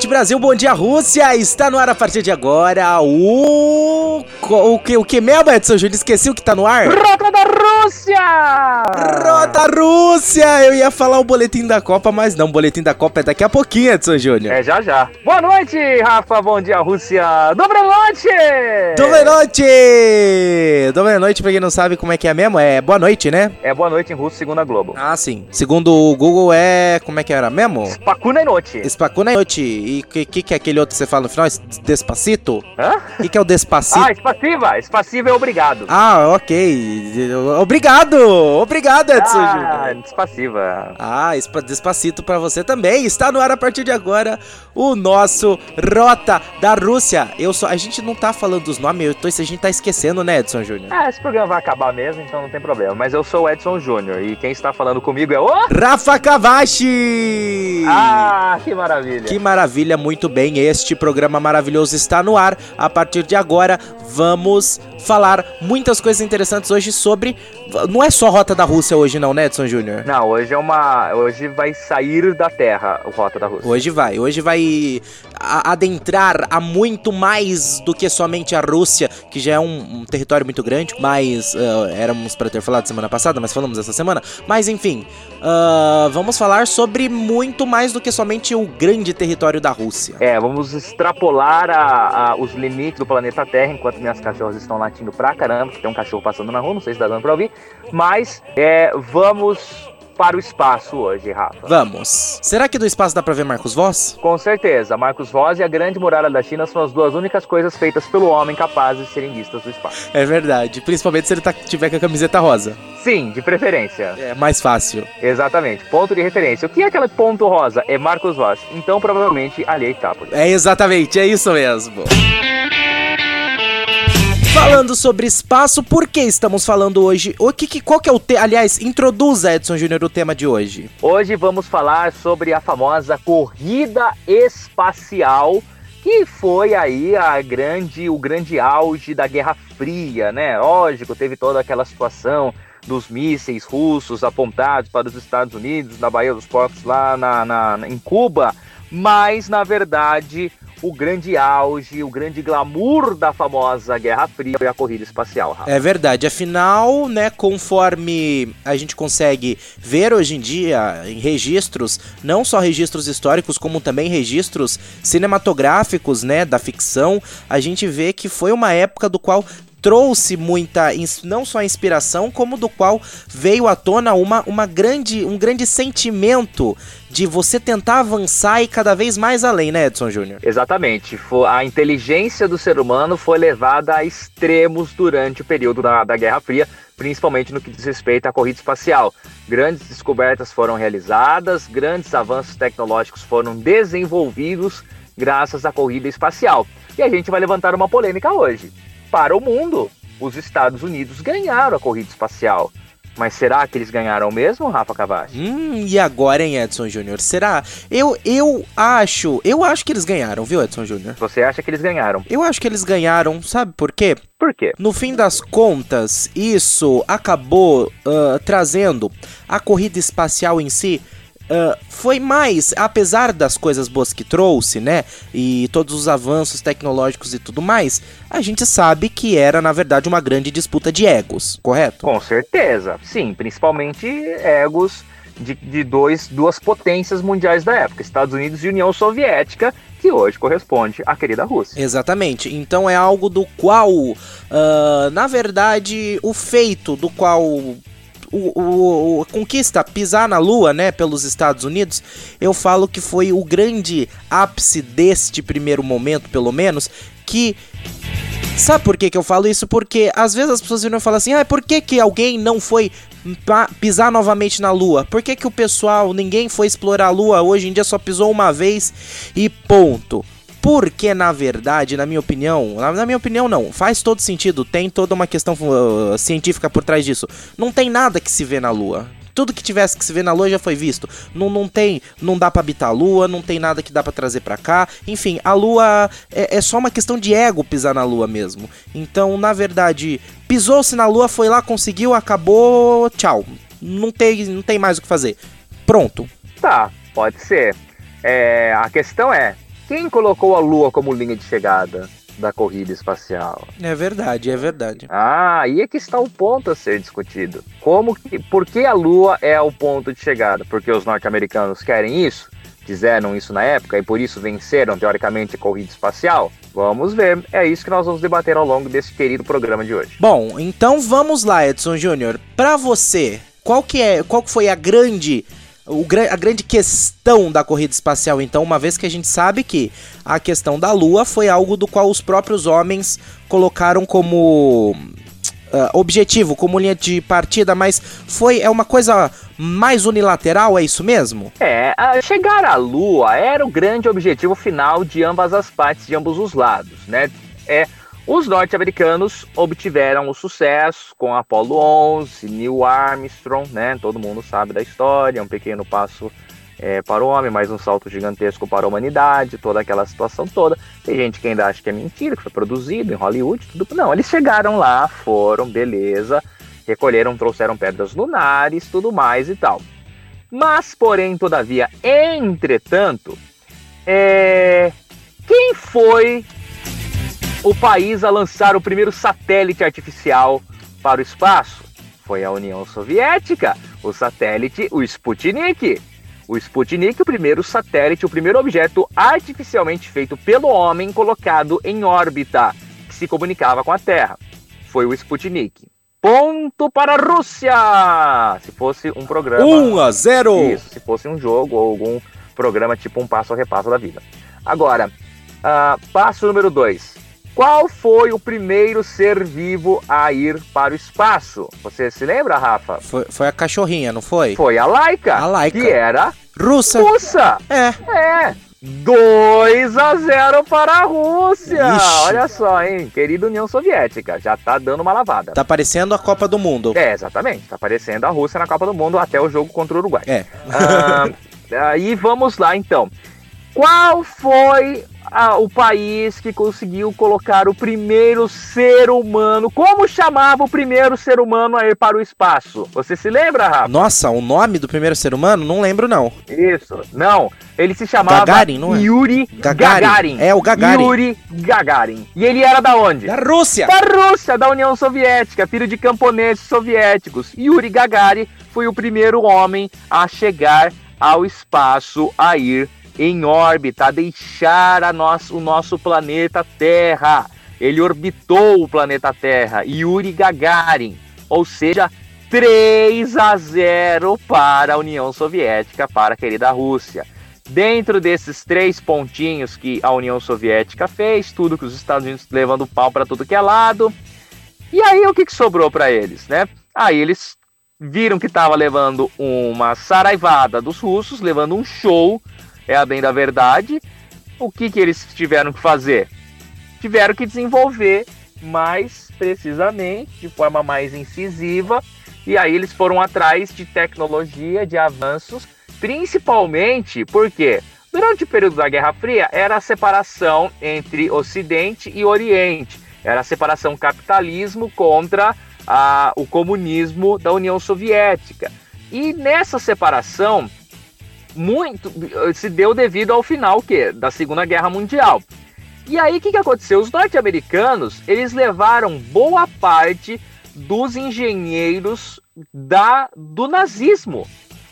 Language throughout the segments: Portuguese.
Noite, Brasil. Bom dia, Rússia. Está no ar a partir de agora o. O que, o que mesmo, Edson Júnior? Esqueci o que tá no ar? Rússia! Rota Rússia! Eu ia falar o boletim da Copa, mas não, o boletim da Copa é daqui a pouquinho, Edson Júnior. É já já. Boa noite, Rafa. Bom dia, Rússia. Dobra noite! Boa noite! Boa noite, pra quem não sabe como é que é mesmo, é boa noite, né? É boa noite em russo, segundo a Globo. Ah, sim. Segundo o Google é. Como é que era mesmo? Spakuna noite. Spakuna noite. E o que, que, que é aquele outro que você fala no final? Despacito? Hã? O que, que é o Despacito? Ah, espassiva. Espassiva é obrigado. Ah, ok. Obrigado! Obrigado, Edson ah, Júnior. Despassiva. Ah, espa- despacito pra você também. Está no ar a partir de agora o nosso Rota da Rússia. Eu só, a gente não tá falando dos nomes, eu tô, a gente tá esquecendo, né, Edson Júnior? Ah, esse programa vai acabar mesmo, então não tem problema. Mas eu sou o Edson Júnior e quem está falando comigo é o... Rafa Cavachi! Ah, que maravilha. Que maravilha, muito bem. Este programa maravilhoso está no ar. A partir de agora, vamos falar muitas coisas interessantes hoje sobre. Não é só Rota da Rússia hoje, não, né, Edson Júnior? Não, hoje é uma... Hoje vai sair da Terra o Rota da Rússia. Hoje vai, hoje vai a- adentrar a muito mais do que somente a Rússia, que já é um, um território muito grande, mas ah, éramos para ter falado semana passada, mas falamos essa semana. Mas enfim, ah, vamos falar sobre muito mais do que somente o grande território da Rússia. É, vamos extrapolar a- a- os limites do planeta Terra enquanto minhas cachorras estão latindo pra caramba, que tem um cachorro passando na rua, não sei se dá dando pra ouvir, mas é, vamos para o espaço hoje, Rafa. Vamos. Será que do espaço dá pra ver Marcos Voss? Com certeza, Marcos Voz e a Grande Muralha da China são as duas únicas coisas feitas pelo homem capazes de serem vistas do espaço. É verdade, principalmente se ele tá, tiver com a camiseta rosa. Sim, de preferência. É mais fácil. Exatamente, ponto de referência. O que é aquele ponto rosa? É Marcos Voz. Então, provavelmente, ali é Itápolis. É exatamente, é isso mesmo. Falando sobre espaço, por que estamos falando hoje? O que, que- qual que é o te... Aliás, introduza, Edson Júnior, o tema de hoje. Hoje vamos falar sobre a famosa corrida espacial, que foi aí a grande, o grande auge da Guerra Fria, né? Lógico, teve toda aquela situação dos mísseis russos apontados para os Estados Unidos, na Baía dos Porcos, lá na, na- em Cuba, mas na verdade o grande auge, o grande glamour da famosa Guerra Fria foi a corrida espacial. Rafa. É verdade, afinal, né, conforme a gente consegue ver hoje em dia em registros, não só registros históricos, como também registros cinematográficos, né, da ficção, a gente vê que foi uma época do qual trouxe muita, não só inspiração, como do qual veio à tona uma, uma grande, um grande sentimento de você tentar avançar e cada vez mais além, né, Edson Júnior? Exatamente. A inteligência do ser humano foi levada a extremos durante o período da, da Guerra Fria, principalmente no que diz respeito à corrida espacial. Grandes descobertas foram realizadas, grandes avanços tecnológicos foram desenvolvidos graças à corrida espacial. E a gente vai levantar uma polêmica hoje. Para o mundo, os Estados Unidos ganharam a corrida espacial. Mas será que eles ganharam mesmo, Rafa Cavachi? Hum, e agora, hein, Edson Júnior? Será? Eu, eu acho, eu acho que eles ganharam, viu, Edson Júnior? Você acha que eles ganharam? Eu acho que eles ganharam, sabe por quê? Por quê? No fim das contas, isso acabou ah, trazendo a corrida espacial em si. Ah, foi mais, apesar das coisas boas que trouxe, né? E todos os avanços tecnológicos e tudo mais, a gente sabe que era, na verdade, uma grande disputa de egos, correto? Com certeza, sim, principalmente egos de, de dois, duas potências mundiais da época, Estados Unidos e União Soviética, que hoje corresponde à querida Rússia. Exatamente. Então é algo do qual, ah, na verdade, o feito do qual o, o- o- conquista pisar na Lua, né, pelos Estados Unidos, eu falo que foi o grande ápice deste primeiro momento, pelo menos, que Sabe por que, que eu falo isso? Porque às vezes as pessoas viram e falam assim: ah, por que, que alguém não foi pisar novamente na Lua? Por que, que o pessoal, ninguém foi explorar a Lua, hoje em dia só pisou uma vez e ponto? Porque, na verdade, na minha opinião, na, minha opinião não, faz todo sentido, tem toda uma questão uh, científica por trás disso. Não tem nada que se vê na Lua. Tudo que tivesse que se ver na Lua já foi visto. Não, não tem, não dá para habitar a Lua, não tem nada que dá para trazer para cá. Enfim, a Lua é, é, só uma questão de ego pisar na Lua mesmo. Então, na verdade, pisou-se na Lua, foi lá, conseguiu, acabou, tchau. Não tem, não tem mais o que fazer. Pronto. Tá, pode ser. É, a questão é, quem colocou a Lua como linha de chegada da corrida espacial? É verdade, é verdade. Ah, aí é que está o ponto a ser discutido. Como que, por que a Lua é o ponto de chegada? Porque os norte-americanos querem isso? Fizeram isso na época e por isso venceram, teoricamente, a corrida espacial? Vamos ver. É isso que nós vamos debater ao longo desse querido programa de hoje. Bom, então vamos lá, Edson Júnior. Para você, qual que é, qual que foi a grande o, a grande questão da corrida espacial, então, uma vez que a gente sabe que a questão da Lua foi algo do qual os próprios homens colocaram como Uh, objetivo, como linha de partida, mas foi é uma coisa mais unilateral, é isso mesmo? É, chegar à Lua era o grande objetivo final de ambas as partes, de ambos os lados, né? É os norte-americanos obtiveram o sucesso com Apollo 11, Neil Armstrong, né? Todo mundo sabe da história, um pequeno passo é, para o homem, mas um salto gigantesco para a humanidade, toda aquela situação toda. Tem gente que ainda acha que é mentira, que foi produzido em Hollywood, tudo. Não, eles chegaram lá, foram, beleza, recolheram, trouxeram pedras lunares, tudo mais e tal. Mas, porém, todavia, entretanto, é... quem foi o país a lançar o primeiro satélite artificial para o espaço foi a União Soviética, o satélite, o Sputnik. O Sputnik, o primeiro satélite, o primeiro objeto artificialmente feito pelo homem colocado em órbita, que se comunicava com a Terra. Foi o Sputnik. Ponto para a Rússia! Se fosse um programa. 1 a 0! Isso, se fosse um jogo ou algum programa tipo um passo a repasso da vida. Agora, uh, passo número 2. Qual foi o primeiro ser vivo a ir para o espaço? Você se lembra, Rafa? Foi, foi a cachorrinha, não foi? Foi a Laika. A Laika. Que era russa. Russa. É. É. 2 a 0 para a Rússia. Ixi. Olha só, hein? Querida União Soviética, já tá dando uma lavada. Tá parecendo a Copa do Mundo. É, exatamente. Tá parecendo a Rússia na Copa do Mundo até o jogo contra o Uruguai. É. Ah, aí vamos lá, então. Qual foi a, o país que conseguiu colocar o primeiro ser humano? Como chamava o primeiro ser humano a ir para o espaço? Você se lembra, Rafa? Nossa, o nome do primeiro ser humano? Não lembro, não. Isso, não. Ele se chamava Gagarin, não é? Yuri Gagarin. Gagarin. É, o Gagarin. Yuri Gagarin. E ele era da onde? Da Rússia. Da Rússia, da União Soviética, filho de camponeses soviéticos. Yuri Gagarin foi o primeiro homem a chegar ao espaço, a ir em órbita, a deixar a nosso, o nosso planeta Terra. Ele orbitou o planeta Terra, Yuri Gagarin, ou seja, 3 a 0 para a União Soviética, para a querida Rússia. Dentro desses três pontinhos que a União Soviética fez, tudo que os Estados Unidos levando pau para tudo que é lado. E aí o que, que sobrou para eles, né? Aí eles viram que estava levando uma saraivada dos russos, levando um show é a bem da verdade. O que, que eles tiveram que fazer? Tiveram que desenvolver mais precisamente, de forma mais incisiva, e aí eles foram atrás de tecnologia, de avanços, principalmente porque durante o período da Guerra Fria era a separação entre Ocidente e Oriente, era a separação capitalismo contra a, o comunismo da União Soviética. E nessa separação, muito se deu devido ao final que da Segunda Guerra Mundial. E aí o que, que aconteceu? Os norte-americanos eles levaram boa parte dos engenheiros da do nazismo.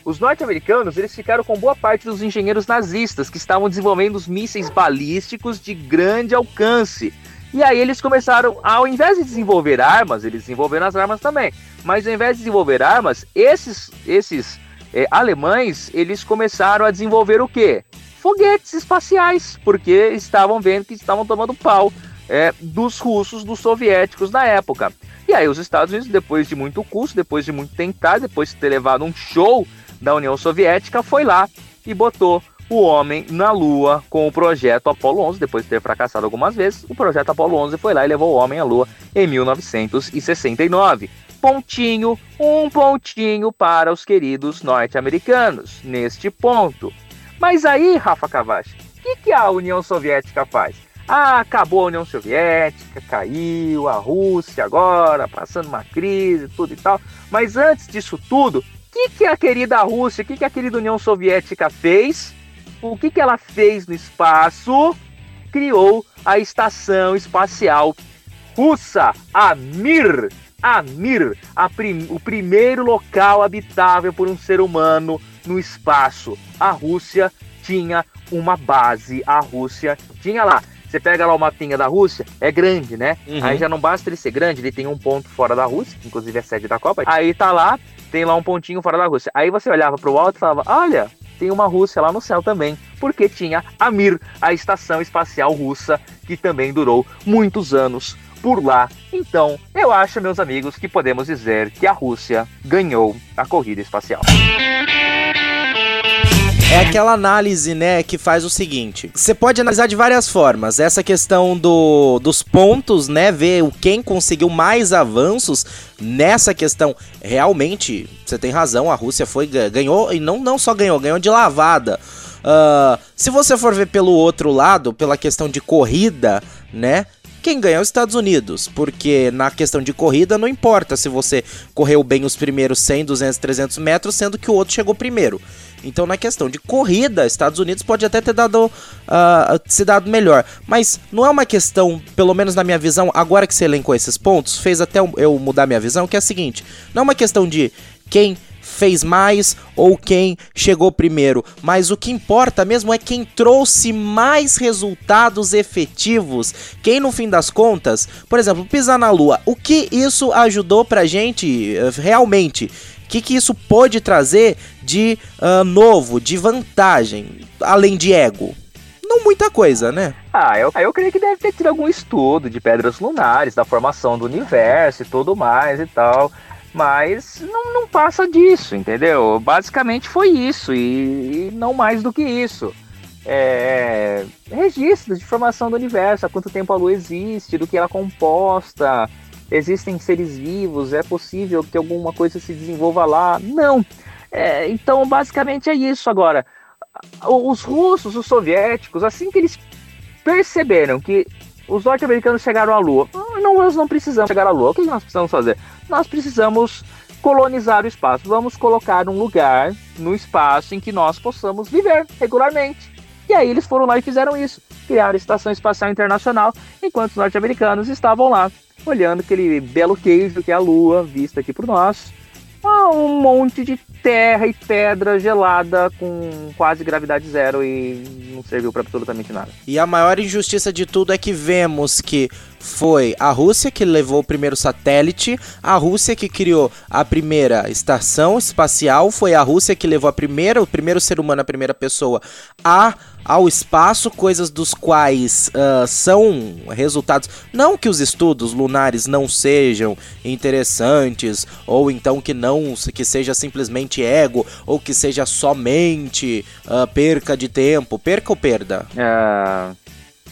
Os norte-americanos eles ficaram com boa parte dos engenheiros nazistas que estavam desenvolvendo os mísseis balísticos de grande alcance. E aí eles começaram, ao invés de desenvolver armas, eles desenvolveram as armas também. Mas ao invés de desenvolver armas, esses esses é, alemães eles começaram a desenvolver o quê? Foguetes espaciais, porque estavam vendo que estavam tomando pau é, dos russos, dos soviéticos na época. E aí os Estados Unidos, depois de muito custo, depois de muito tentar, depois de ter levado um show da União Soviética, foi lá e botou o homem na Lua com o projeto Apollo 11, depois de ter fracassado algumas vezes, o projeto Apollo 11 foi lá e levou o homem à Lua em 1969. Pontinho, um pontinho para os queridos norte-americanos neste ponto. Mas aí, Rafa Cavachi, o que, que a União Soviética faz? Ah, acabou a União Soviética, caiu, a Rússia agora, passando uma crise, tudo e tal. Mas antes disso tudo, o que, que a querida Rússia, o que, que a querida União Soviética fez? O que, que ela fez no espaço? Criou a Estação Espacial Russa, a Mir. A prim o primeiro local habitável por um ser humano no espaço. A Rússia tinha uma base, a Rússia tinha lá você pega lá o mapinha da Rússia, é grande, né? Uhum. Aí já não basta ele ser grande, ele tem um ponto fora da Rússia, que inclusive é sede da Copa. Aí tá lá, tem lá um pontinho fora da Rússia. Aí você olhava pro alto e falava: olha, tem uma Rússia lá no céu também, porque tinha a Mir, a estação espacial russa, que também durou muitos anos por lá. Então, eu acho, meus amigos, que podemos dizer que a Rússia ganhou a corrida espacial. É aquela análise, né, que faz o seguinte: você pode analisar de várias formas. Essa questão do, dos pontos, né, ver quem conseguiu mais avanços nessa questão. Realmente, você tem razão, a Rússia foi ganhou e não, não só ganhou, ganhou de lavada. Uh, se você for ver pelo outro lado, pela questão de corrida, né? Quem ganha é os Estados Unidos, porque na questão de corrida não importa se você correu bem os primeiros 100, 200, 300 metros, sendo que o outro chegou primeiro. Então, na questão de corrida, Estados Unidos pode até ter dado uh, se dado melhor, mas não é uma questão, pelo menos na minha visão, agora que você elencou esses pontos, fez até eu mudar minha visão, que é a seguinte: não é uma questão de quem fez mais ou quem chegou primeiro, mas o que importa mesmo é quem trouxe mais resultados efetivos. Quem no fim das contas, por exemplo, pisar na lua, o que isso ajudou pra gente eh, realmente? O que, que isso pode trazer de uh, novo, de vantagem, além de ego? Não muita coisa, né? Ah, eu, eu creio que deve ter tido algum estudo de pedras lunares, da formação do universo e tudo mais e tal. Mas não, não passa disso, entendeu? Basicamente foi isso e, e não mais do que isso. É, registros de formação do universo, há quanto tempo a Lua existe, do que ela é composta, existem seres vivos, é possível que alguma coisa se desenvolva lá? Não. É, então, basicamente é isso. Agora, os russos, os soviéticos, assim que eles perceberam que os norte-americanos chegaram à Lua. Ah, não, nós não precisamos chegar à Lua. O que nós precisamos fazer? Nós precisamos colonizar o espaço. Vamos colocar um lugar no espaço em que nós possamos viver regularmente. E aí eles foram lá e fizeram isso. Criaram a Estação Espacial Internacional, enquanto os norte-americanos estavam lá olhando aquele belo queijo que é a Lua, vista aqui por nós. Ah, um monte de terra e pedra gelada com quase gravidade zero e não serviu para absolutamente nada. E a maior injustiça de tudo é que vemos que foi a Rússia que levou o primeiro satélite, a Rússia que criou a primeira estação espacial, foi a Rússia que levou a primeira, o primeiro ser humano, a primeira pessoa a ao espaço, coisas dos quais uh, são resultados. Não que os estudos lunares não sejam interessantes, ou então que não que seja simplesmente ego, ou que seja somente uh, perca de tempo. Perca ou perda?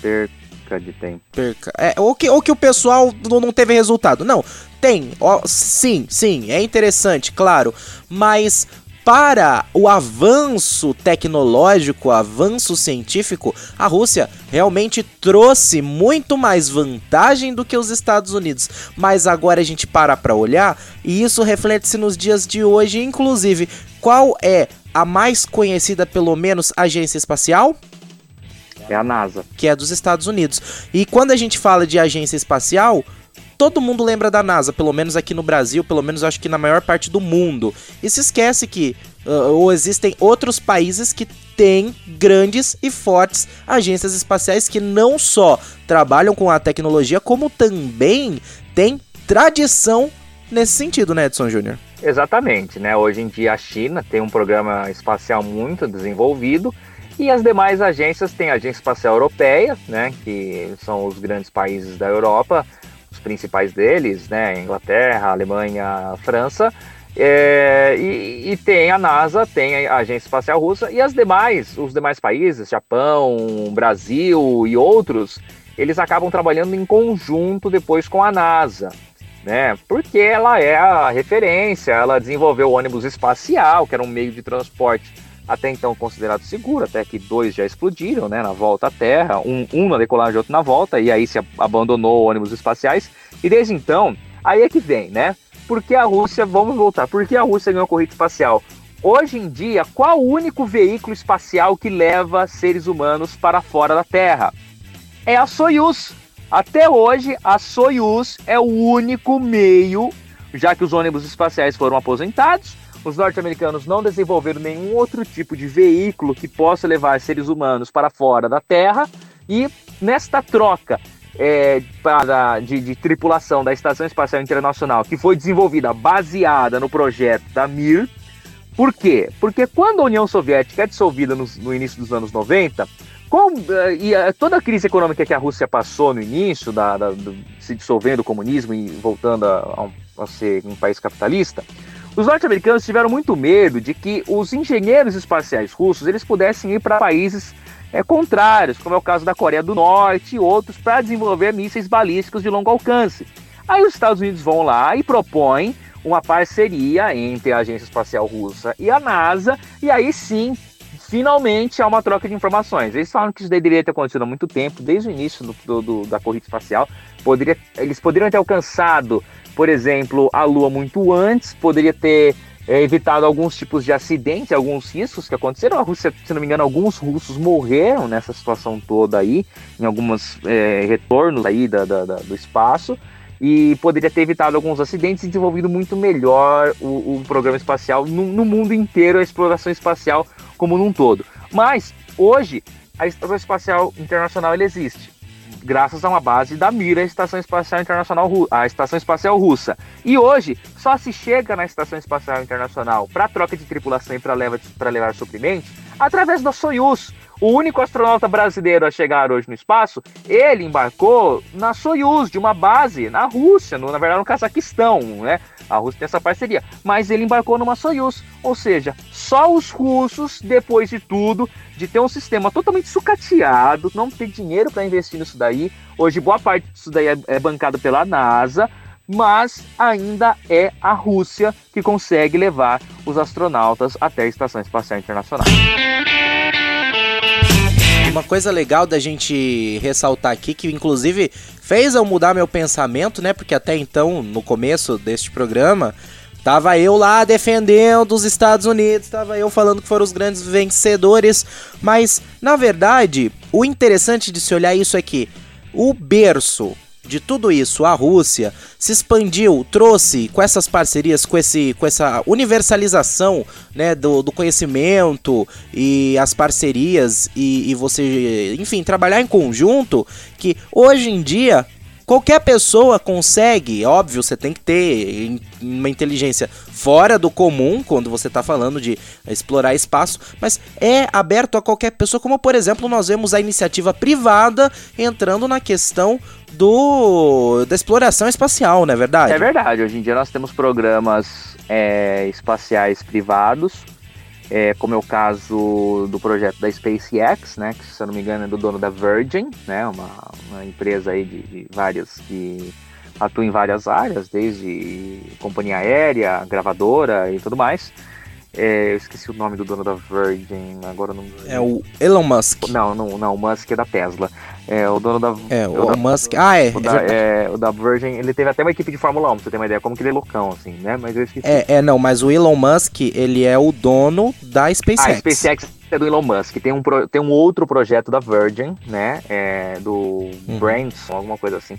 Perca perca de tempo. Perca. É, ou, que, ou que o pessoal não teve resultado. Não, tem. Ó, sim, sim, é interessante, claro. Mas para o avanço tecnológico, avanço científico, a Rússia realmente trouxe muito mais vantagem do que os Estados Unidos. Mas agora a gente para para olhar e isso reflete-se nos dias de hoje, inclusive, qual é a mais conhecida, pelo menos, agência espacial? É a NASA. Que é dos Estados Unidos. E quando a gente fala de agência espacial, todo mundo lembra da NASA, pelo menos aqui no Brasil, pelo menos acho que na maior parte do mundo. E se esquece que uh, ou existem outros países que têm grandes e fortes agências espaciais que não só trabalham com a tecnologia, como também têm tradição nesse sentido, né, Edson Júnior? Exatamente, né? Hoje em dia a China tem um programa espacial muito desenvolvido E as demais agências tem a Agência Espacial Europeia, né, que são os grandes países da Europa, os principais deles, né, Inglaterra, Alemanha, França, é, e, e, tem a NASA, tem a Agência Espacial Russa e as demais, os demais países, Japão, Brasil e outros, eles acabam trabalhando em conjunto depois com a NASA, né? Porque ela é a referência, ela desenvolveu o ônibus espacial, que era um meio de transporte até então considerado seguro, até que dois já explodiram, né, na volta à Terra, um, um na decolagem outro na volta, e aí se abandonou ônibus espaciais, e desde então, aí é que vem, né? Por que a Rússia, vamos voltar, por que a Rússia ganhou a corrida espacial? Hoje em dia, qual o único veículo espacial que leva seres humanos para fora da Terra? É a Soyuz. Até hoje, a Soyuz é o único meio, já que os ônibus espaciais foram aposentados, os norte-americanos não desenvolveram nenhum outro tipo de veículo que possa levar seres humanos para fora da Terra, e nesta troca é, para, de, de, tripulação da Estação Espacial Internacional, que foi desenvolvida baseada no projeto da Mir. Por quê? Porque quando a União Soviética é dissolvida no, no início dos anos 90, com, uh, e toda a crise econômica que a Rússia passou no início, da, da do, se dissolvendo o comunismo e voltando a, a ser um país capitalista, os norte-americanos tiveram muito medo de que os engenheiros espaciais russos eles pudessem ir para países é, contrários, como é o caso da Coreia do Norte e outros, para desenvolver mísseis balísticos de longo alcance. Aí os Estados Unidos vão lá e propõem uma parceria entre a Agência Espacial Russa e a NASA, e aí sim, finalmente há uma troca de informações. Eles falam que isso deveria ter acontecido há muito tempo, desde o início do, do, da corrida espacial. Poderia, eles poderiam ter alcançado, por exemplo, a Lua muito antes, poderia ter é, evitado alguns tipos de acidentes, alguns riscos que aconteceram. A Rússia, se não me engano, alguns russos morreram nessa situação toda aí, em alguns é, retornos aí da, da, da, do espaço, e poderia ter evitado alguns acidentes e desenvolvido muito melhor o, o programa espacial no, no, mundo inteiro, a exploração espacial como num todo. Mas, hoje, a Estação Espacial Internacional ele existe graças a uma base da Mira, a Estação Espacial Internacional, a Estação Espacial Russa. E hoje só se chega na Estação Espacial Internacional para troca de tripulação e para levar, levar suprimentos através da Soyuz. O único astronauta brasileiro a chegar hoje no espaço, ele embarcou na Soyuz, de uma base na Rússia, no, na verdade no Cazaquistão, né? A Rússia tem essa parceria, mas ele embarcou numa Soyuz, ou seja, só os russos, depois de tudo, de ter um sistema totalmente sucateado, não ter dinheiro para investir nisso daí. Hoje boa parte disso daí é, é bancado pela NASA, mas ainda é a Rússia que consegue levar os astronautas até a Estação Espacial Internacional. Uma coisa legal da gente ressaltar aqui, que inclusive fez eu mudar meu pensamento, né? Porque até então, no começo deste programa, Tava eu lá defendendo os Estados Unidos, tava eu falando que foram os grandes vencedores, mas na verdade, o interessante de se olhar isso é que o berço de tudo isso, a Rússia se expandiu, trouxe com essas parcerias, com, esse, com essa universalização né, do, do conhecimento e as parcerias e, e você, enfim, trabalhar em conjunto, que hoje em dia Qualquer pessoa consegue, óbvio, você tem que ter uma inteligência fora do comum quando você está falando de explorar espaço, mas é aberto a qualquer pessoa, como por exemplo nós vemos a iniciativa privada entrando na questão do da exploração espacial, não é verdade? É verdade. Hoje em dia nós temos programas é, espaciais privados é, como é o caso do projeto da SpaceX, né, que se eu não me engano é do dono da Virgin, né, uma, uma empresa aí de, de várias que atua em várias áreas, desde companhia aérea, gravadora e tudo mais. É, eu esqueci o nome do dono da Virgin, agora não. É o Elon Musk. Não, não, não, o Musk é da Tesla. É o dono da. É, o, o da, Musk. Ah, é. O da, é, o da Virgin, ele teve até uma equipe de Fórmula 1, pra você ter uma ideia, como que ele é loucão, assim, né? Mas eu esqueci. É, é, não, mas o Elon Musk, ele é o dono da SpaceX. Ah, a SpaceX é do Elon Musk. Tem um, pro, tem um outro projeto da Virgin, né? É, do uhum. Branson, alguma coisa assim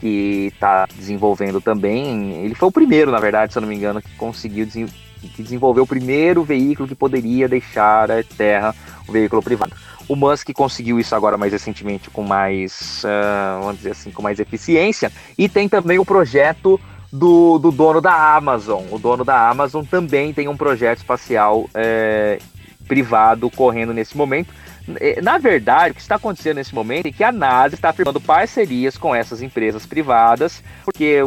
que está desenvolvendo também. Ele foi o primeiro, na verdade, se eu não me engano, que conseguiu que desenvolveu o primeiro veículo que poderia deixar a Terra um veículo privado. O Musk conseguiu isso agora mais recentemente com mais, uh, vamos dizer assim, com mais eficiência. E tem também o projeto do, do dono da Amazon. O dono da Amazon também tem um projeto espacial é, privado correndo nesse momento. É, na verdade, o que está acontecendo nesse momento é que a NASA está firmando parcerias com essas empresas privadas, porque,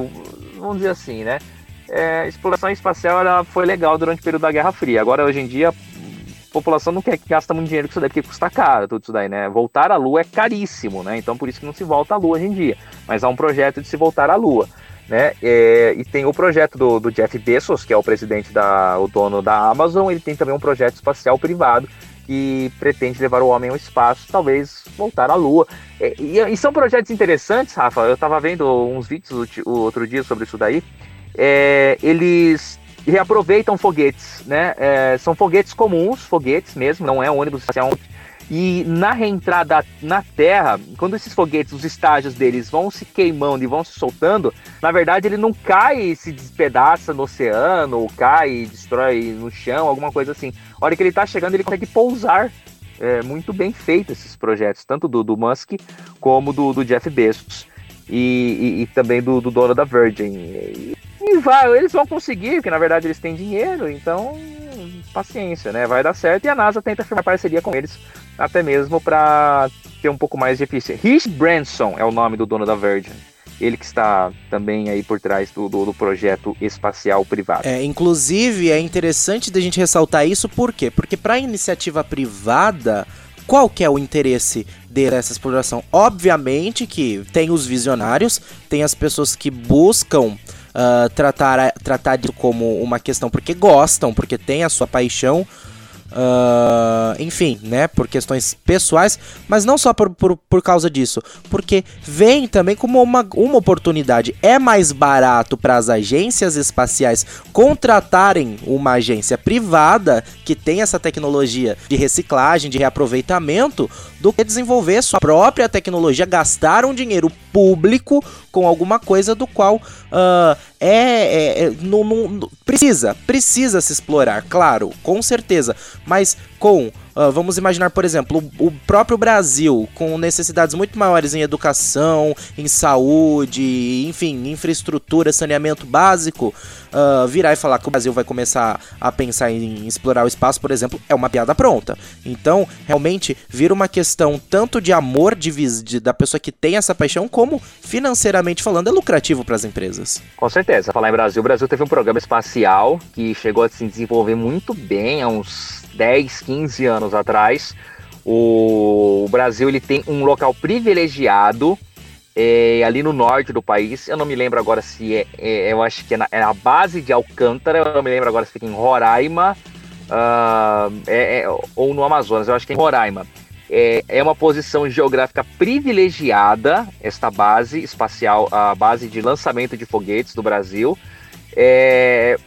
vamos dizer assim, né? É, exploração espacial ela foi legal durante o período da Guerra Fria. Agora, hoje em dia, população não quer que gasta muito dinheiro com isso daí, porque custa caro tudo isso daí, né? Voltar à Lua é caríssimo, né? Então, por isso que não se volta à Lua hoje em dia. Mas há um projeto de se voltar à Lua. Né? É, e tem o projeto do, do, Jeff Bezos, que é o presidente da, o dono da Amazon, ele tem também um projeto espacial privado que pretende levar o homem ao espaço, talvez voltar à Lua. É, e, e, são projetos interessantes, Rafa. Eu estava vendo uns vídeos o, o, outro dia sobre isso daí. É, eles reaproveitam foguetes, né? É, são foguetes comuns, foguetes mesmo, não é ônibus espacial e na reentrada na Terra, quando esses foguetes, os estágios deles vão se queimando e vão se soltando, na verdade ele não cai e se despedaça no oceano, ou cai e destrói no chão, alguma coisa assim. A hora que ele está chegando, ele consegue pousar. É muito bem feito esses projetos, tanto do, do Musk como do, do Jeff Bezos. E, e, e, também do, do dono da Virgin. E, e vai, eles vão conseguir, porque na verdade eles têm dinheiro, então paciência, né? Vai dar certo e a NASA tenta firmar parceria com eles, até mesmo para ter um pouco mais de eficiência. Rich Branson é o nome do dono da Virgin. Ele que está também aí por trás do, do, do projeto espacial privado. É, inclusive, é interessante da gente ressaltar isso, por quê? Porque para a iniciativa privada, qual que é o interesse dessa exploração? Obviamente que tem os visionários, tem as pessoas que buscam uh, tratar, tratar disso como uma questão porque gostam, porque tem a sua paixão Uh, enfim, né, por questões pessoais, mas não só por, por, por causa disso, porque vem também como uma, uma oportunidade. É mais barato para as agências espaciais contratarem uma agência privada que tem essa tecnologia de reciclagem, de reaproveitamento, do que desenvolver sua própria tecnologia, gastar um dinheiro público com alguma coisa do qual uh, é, é, é precisa, precisa se explorar, claro, com certeza, mas com Uh, vamos imaginar, por exemplo, o, o, próprio Brasil, com necessidades muito maiores em educação, em saúde, enfim, infraestrutura, saneamento básico, uh, virar e falar que o Brasil vai começar a pensar em explorar o espaço, por exemplo, é uma piada pronta. Então, realmente, vira uma questão tanto de amor de, de da pessoa que tem essa paixão, como financeiramente falando, é lucrativo para as empresas. Com certeza. Falar em Brasil, o Brasil teve um programa espacial que chegou a se desenvolver muito bem há uns 10, 15 anos atrás. O, Brasil ele tem um local privilegiado é, ali no norte do país. Eu não me lembro agora se é, é eu acho que é, na, é a base de Alcântara. Eu não me lembro agora se fica em Roraima uh, ou no Amazonas. Eu acho que é em Roraima. É, é uma posição geográfica privilegiada esta base espacial, a base de lançamento de foguetes do Brasil.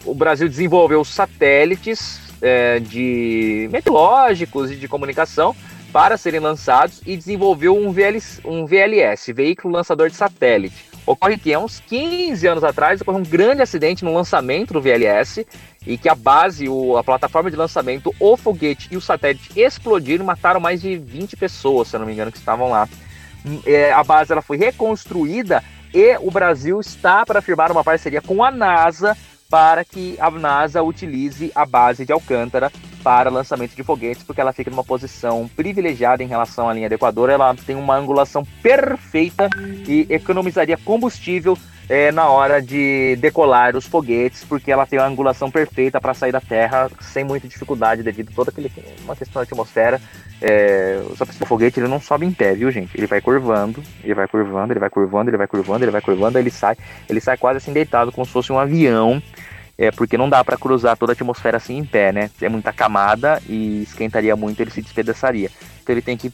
O Brasil desenvolveu satélites é, de meteorológicos e de comunicação para serem lançados e desenvolveu um, VLS, um VLS, Veículo Lançador de Satélite. Ocorre que há uns 15 anos atrás ocorreu um grande acidente no lançamento do VLS e que a base, o, a plataforma de lançamento, o foguete e o satélite explodiram e mataram mais de 20 pessoas, se eu não me engano, que estavam lá. É, a base ela foi reconstruída e o Brasil está para firmar uma parceria com a NASA para que a NASA utilize a base de Alcântara para lançamento de foguetes, porque ela fica numa posição privilegiada em relação à linha do Equador. Ela tem uma angulação perfeita e economizaria combustível é, na hora de decolar os foguetes, porque ela tem uma angulação perfeita para sair da Terra sem muita dificuldade, devido a toda aquele, uma questão da atmosfera. É, só que o foguete ele não sobe em pé, viu, gente? Ele vai curvando, ele vai curvando, ele vai curvando, ele vai curvando, ele vai curvando, ele sai, ele sai quase assim deitado, como se fosse um avião. É porque não dá para cruzar toda a atmosfera assim em pé, né? É muita camada e esquentaria muito, ele se despedaçaria. Então ele tem que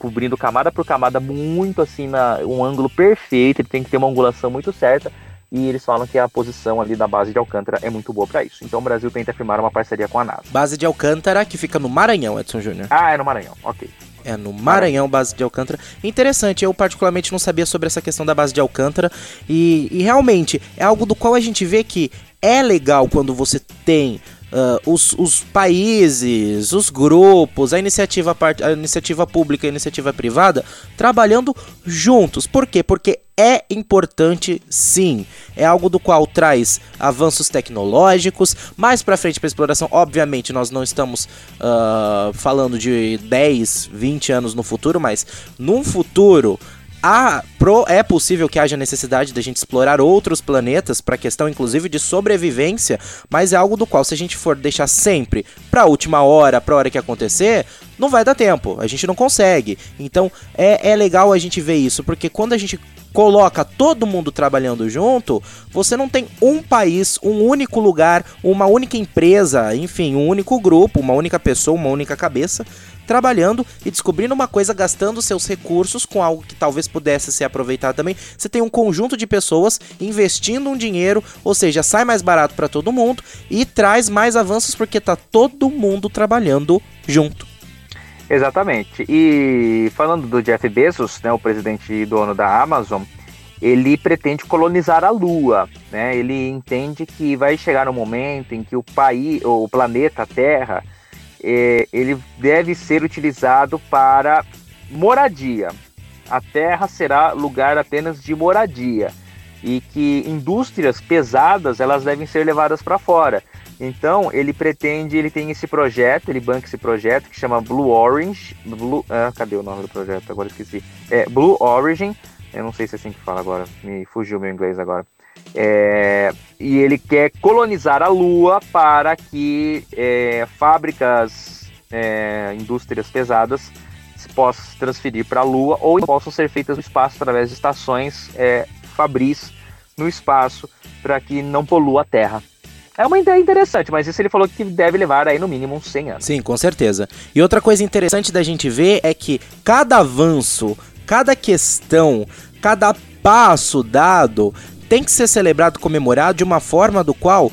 cobrindo camada por camada muito assim na um ângulo perfeito, ele tem que ter uma angulação muito certa. E eles falam que a posição ali da base de Alcântara é muito boa para isso. Então o Brasil tenta firmar uma parceria com a NASA. Base de Alcântara, que fica no Maranhão, Edson Júnior. Ah, é no Maranhão, ok. É no Maranhão, base de Alcântara. Interessante, eu particularmente não sabia sobre essa questão da base de Alcântara. E, e realmente é algo do qual a gente vê que é legal quando você tem uh, os, os, países, os grupos, a iniciativa, a iniciativa pública e a iniciativa privada trabalhando juntos. Por quê? Porque é importante sim. É algo do qual traz avanços tecnológicos. Mais para frente para exploração, obviamente, nós não estamos uh, falando de 10, 20 anos no futuro, mas num futuro há, pro, é possível que haja necessidade da gente explorar outros planetas para questão inclusive de sobrevivência, mas é algo do qual se a gente for deixar sempre para a última hora, para a hora que acontecer, não vai dar tempo, a gente não consegue. Então é, é legal a gente ver isso, porque quando a gente coloca todo mundo trabalhando junto, você não tem um país, um único lugar, uma única empresa, enfim, um único grupo, uma única pessoa, uma única cabeça trabalhando e descobrindo uma coisa, gastando seus recursos com algo que talvez pudesse ser aproveitado também. Você tem um conjunto de pessoas investindo um dinheiro, ou seja, sai mais barato para todo mundo e traz mais avanços porque tá todo mundo trabalhando junto. Exatamente. E falando do Jeff Bezos, né, o presidente e dono da Amazon, ele pretende colonizar a Lua, né? Ele entende que vai chegar um momento em que o país, o planeta Terra, é, ele deve ser utilizado para moradia. A terra será lugar apenas de moradia e que indústrias pesadas elas devem ser levadas para fora. Então ele pretende, ele tem esse projeto, ele banca esse projeto que chama Blue Orange, Blue, ah, cadê o nome do projeto? Agora esqueci. É Blue Origin. Eu não sei se é assim que fala agora, me fugiu meu inglês agora. É, e ele quer colonizar a Lua para que é, fábricas, é, indústrias pesadas se possam transferir para a Lua ou possam ser feitas no espaço através de estações é, fabris no espaço para que não polua a Terra. É uma ideia interessante, mas isso ele falou que deve levar aí no mínimo uns 100 anos. Sim, com certeza. E outra coisa interessante da gente ver é que cada avanço, cada questão, cada passo dado tem que ser celebrado, comemorado de uma forma do qual uh,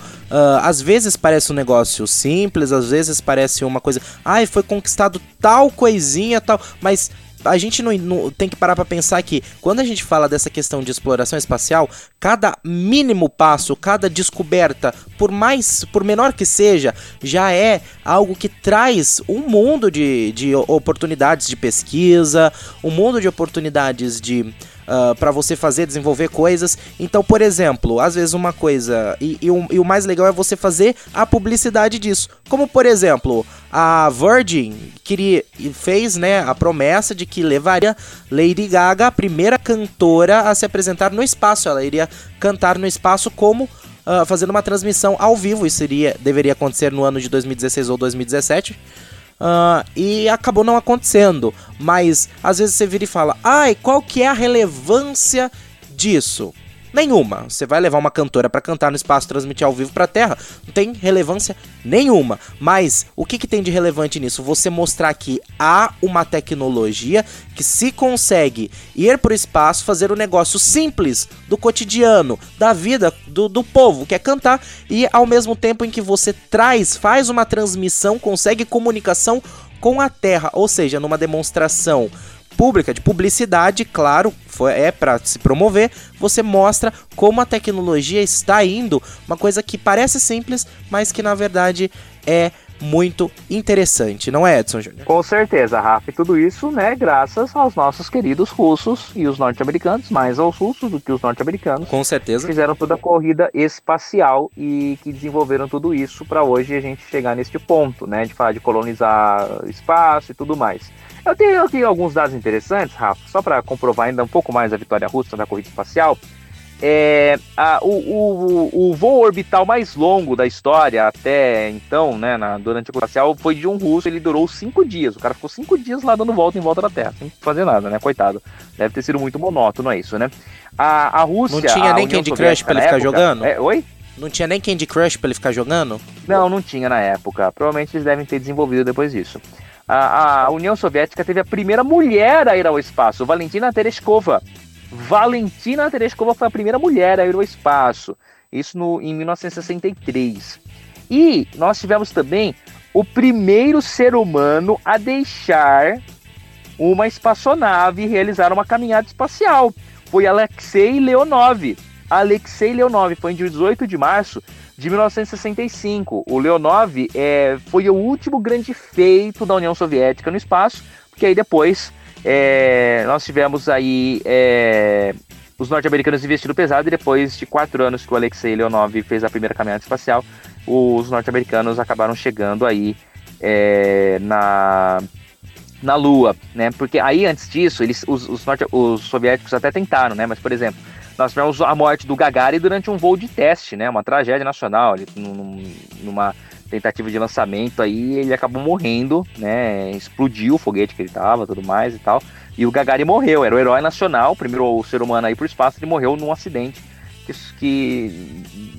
às vezes parece um negócio simples, às vezes parece uma coisa, ai, foi conquistado tal coisinha, tal, mas a gente não, não, tem que parar para pensar que quando a gente fala dessa questão de exploração espacial, cada mínimo passo, cada descoberta, por mais, por menor que seja, já é algo que traz um mundo de, de oportunidades de pesquisa, um mundo de oportunidades de uh, ah, para você fazer, desenvolver coisas. Então, por exemplo, às vezes uma coisa. E, e, o, e o mais legal é você fazer a publicidade disso. Como, por exemplo, a Virgin queria, fez né, a promessa de que levaria Lady Gaga, a primeira cantora, a se apresentar no espaço. Ela iria cantar no espaço como Uh, fazendo uma transmissão ao vivo. Isso iria, deveria acontecer no ano de 2016 ou 2017. Uh, e acabou não acontecendo. Mas às vezes você vira e fala: ai, qual que é a relevância disso? Nenhuma. Você vai levar uma cantora para cantar no espaço, transmitir ao vivo para a Terra, não tem relevância nenhuma. Mas o que, que tem de relevante nisso? Você mostrar que há uma tecnologia que se consegue ir para o espaço, fazer o um negócio simples do cotidiano, da vida do, do povo, que é cantar, e ao mesmo tempo em que você traz, faz uma transmissão, consegue comunicação com a Terra, ou seja, numa demonstração pública, de publicidade, claro, foi, é para se promover, você mostra como a tecnologia está indo, uma coisa que parece simples, mas que na verdade é muito interessante, não é, Edson Júnior? Com certeza, Rafa. E tudo isso, né, graças aos nossos queridos russos e os norte-americanos, mais aos russos do que os norte-americanos. Com certeza. Fizeram toda a corrida espacial e que desenvolveram tudo isso para hoje a gente chegar neste ponto, né, de falar de colonizar espaço e tudo mais. Eu tenho aqui alguns dados interessantes, Rafa, só para comprovar ainda um pouco mais a vitória russa da corrida espacial. É, a, o, o, o, voo orbital mais longo da história até então, né, na, durante a corrida espacial, foi de um russo. Ele durou cinco dias. O cara ficou cinco dias lá dando volta em volta da Terra, sem fazer nada, né? Coitado. Deve ter sido muito monótono, é isso, né? A, a Rússia. Não tinha nem Candy Crush pra ele ficar época, jogando? É, oi? Não tinha nem Candy Crush pra ele ficar jogando? Não, não tinha na época. Provavelmente eles devem ter desenvolvido depois disso a, a União Soviética teve a primeira mulher a ir ao espaço, Valentina Tereshkova. Valentina Tereshkova foi a primeira mulher a ir ao espaço, isso no, em 1963. E nós tivemos também o primeiro ser humano a deixar uma espaçonave e realizar uma caminhada espacial. Foi Alexei Leonov. Alexei Leonov foi em 18 de março de 1965. O Leonov é, foi o último grande feito da União Soviética no espaço, porque aí depois é, nós tivemos aí é, os norte-americanos investindo pesado e depois de quatro anos que o Alexei Leonov fez a primeira caminhada espacial, os norte-americanos acabaram chegando aí é, na, na Lua, né? Porque aí antes disso, eles, os, os, norte, os soviéticos até tentaram, né? Mas, por exemplo, nós tivemos a morte do Gagarin durante um voo de teste, né? Uma tragédia nacional, ele, num, numa tentativa de lançamento aí, ele acabou morrendo, né? Explodiu o foguete que ele tava, tudo mais e tal. E o Gagarin morreu, era o herói nacional, o primeiro ser humano aí para o espaço, ele morreu num acidente que, que,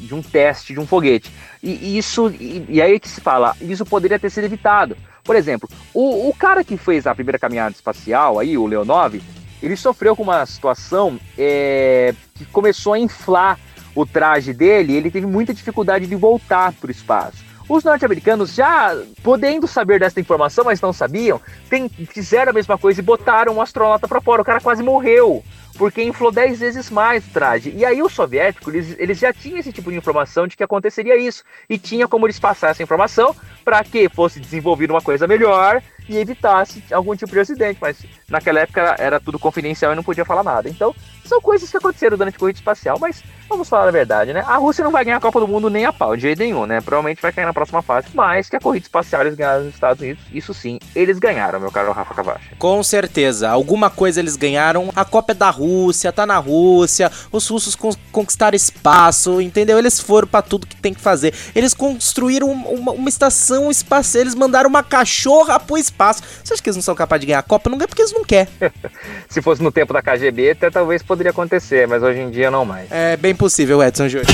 de um teste de um foguete. E, e isso, e, e, aí que se fala, isso poderia ter sido evitado. Por exemplo, o, o cara que fez a primeira caminhada espacial, aí, o Leonov, ele sofreu com uma situação é, que começou a inflar o traje dele, ele teve muita dificuldade de voltar para o espaço. Os norte-americanos, já podendo saber dessa informação, mas não sabiam, tem, fizeram a mesma coisa e botaram um astronauta para fora. O cara quase morreu porque inflou 10 vezes mais o traje. E aí os soviéticos, eles, eles já tinham esse tipo de informação de que aconteceria isso. E tinha como eles passar essa informação para que fosse desenvolvida uma coisa melhor e evitasse algum tipo de acidente. Mas naquela época era tudo confidencial e não podia falar nada. Então, são coisas que aconteceram durante a corrida espacial, mas vamos falar a verdade, né? A Rússia não vai ganhar a Copa do Mundo nem a pau, de jeito nenhum, né? Provavelmente vai cair na próxima fase, mas que a corrida espacial eles ganharam nos Estados Unidos, isso sim, eles ganharam, meu caro Rafa Cavacha. Com certeza, alguma coisa eles ganharam. A Copa é da Rússia, tá na Rússia, os russos conquistaram espaço, entendeu? Eles foram para tudo que tem que fazer. Eles construíram uma, uma estação espacial, eles mandaram uma cachorra pro espaço. Você acha que eles não são capazes de ganhar a Copa? Não ganha porque eles não querem. Se fosse no tempo da KGB, até talvez poderia poderia acontecer, mas hoje em dia não mais. É bem possível, Edson Júnior.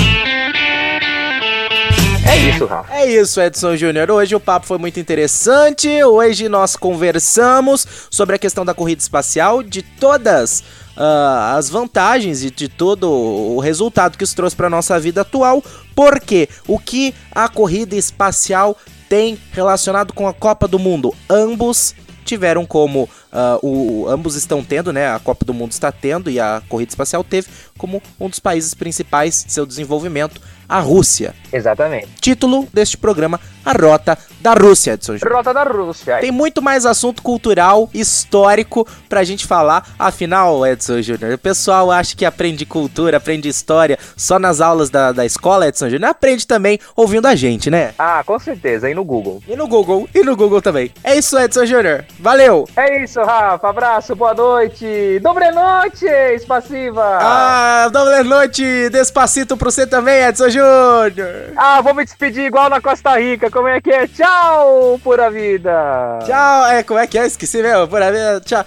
É isso, Rafa. É isso, Edson Júnior. Hoje o papo foi muito interessante. Hoje nós conversamos sobre a questão da corrida espacial, de todas uh, as vantagens e de todo o resultado que isso trouxe para nossa vida atual. Porque o que a corrida espacial tem relacionado com a Copa do Mundo? Ambos tiveram como uh, o, ambos estão tendo, né? A Copa do Mundo está tendo e a corrida espacial teve como um dos países principais de seu desenvolvimento a Rússia. Exatamente. Título deste programa: A Rota da Rússia, Edson Júnior. Rota da Rússia. Tem muito mais assunto cultural, histórico pra gente falar. Afinal, Edson Júnior, o pessoal acha que aprende cultura, aprende história só nas aulas da, da escola, Edson Júnior. Aprende também ouvindo a gente, né? Ah, com certeza. E no Google. E no Google. E no Google também. É isso, Edson Júnior. Valeu. É isso, Rafa. Abraço, boa noite. Dobre noite, espaciva. Ah, dobre noite. Despacito pro você também, Edson Júnior. Ah, vou me despedir igual na Costa Rica. Como é que é? Tchau, pura vida. Tchau, é, como é que é? Esqueci mesmo, pura vida. Tchau.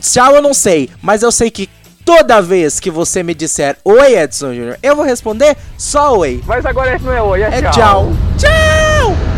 Tchau, eu não sei, mas eu sei que toda vez que você me disser Oi, Edson Júnior, eu vou responder só Oi. Mas agora não é Oi, é, é tchau. Tchau. Tchau.